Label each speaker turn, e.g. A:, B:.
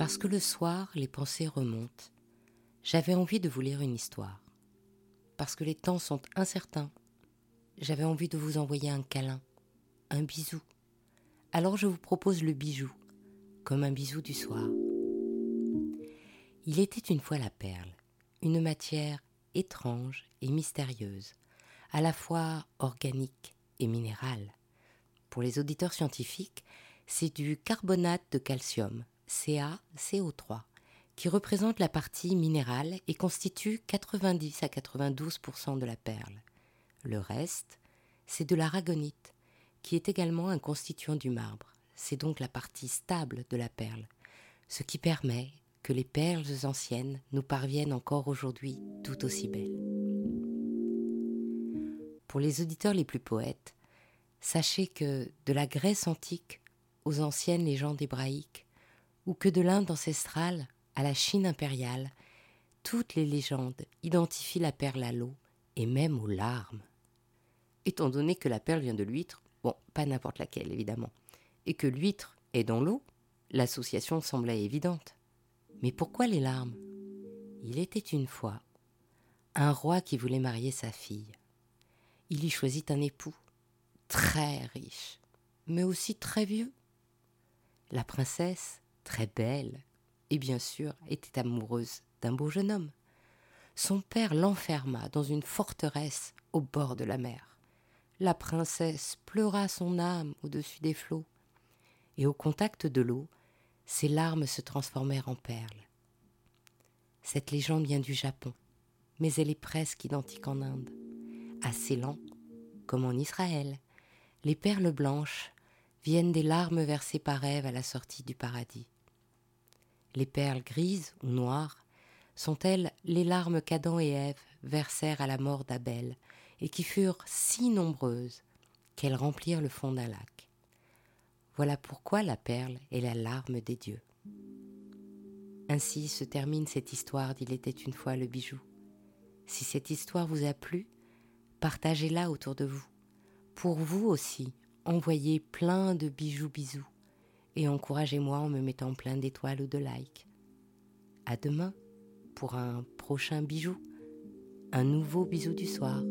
A: Parce que le soir, les pensées remontent, j'avais envie de vous lire une histoire. Parce que les temps sont incertains, j'avais envie de vous envoyer un câlin, un bisou. Alors je vous propose le bijou, comme un bisou du soir. Il était une fois la perle, une matière étrange et mystérieuse, à la fois organique et minérale. Pour les auditeurs scientifiques, c'est du carbonate de calcium, CaCO3, qui représente la partie minérale et constitue 90 à 92% de la perle. Le reste, c'est de l'aragonite, qui est également un constituant du marbre. C'est donc la partie stable de la perle, ce qui permet que les perles anciennes nous parviennent encore aujourd'hui tout aussi belles. Pour les auditeurs les plus poètes, sachez que de la Grèce antique aux anciennes légendes hébraïques, ou que de l'Inde ancestrale à la Chine impériale, toutes les légendes identifient la perle à l'eau et même aux larmes. Étant donné que la perle vient de l'huître, bon, pas n'importe laquelle évidemment, et que l'huître est dans l'eau, l'association semblait évidente. Mais pourquoi les larmes? Il était une fois un roi qui voulait marier sa fille. Il y choisit un époux, très riche, mais aussi très vieux. La princesse, très belle, et bien sûr était amoureuse d'un beau jeune homme. Son père l'enferma dans une forteresse au bord de la mer. La princesse pleura son âme au-dessus des flots, et au contact de l'eau, ses larmes se transformèrent en perles. Cette légende vient du Japon, mais elle est presque identique en Inde. À Ceylan, comme en Israël, les perles blanches viennent des larmes versées par Ève à la sortie du paradis. Les perles grises ou noires sont-elles les larmes qu'Adam et Ève versèrent à la mort d'Abel et qui furent si nombreuses qu'elles remplirent le fond d'un lac. Voilà pourquoi la perle est la larme des dieux. Ainsi se termine cette histoire d'Il était une fois le bijou. Si cette histoire vous a plu, partagez-la autour de vous. Pour vous aussi, envoyez plein de bijoux bisous et encouragez-moi en me mettant plein d'étoiles ou de likes. À demain pour un prochain bijou, un nouveau bisou du soir.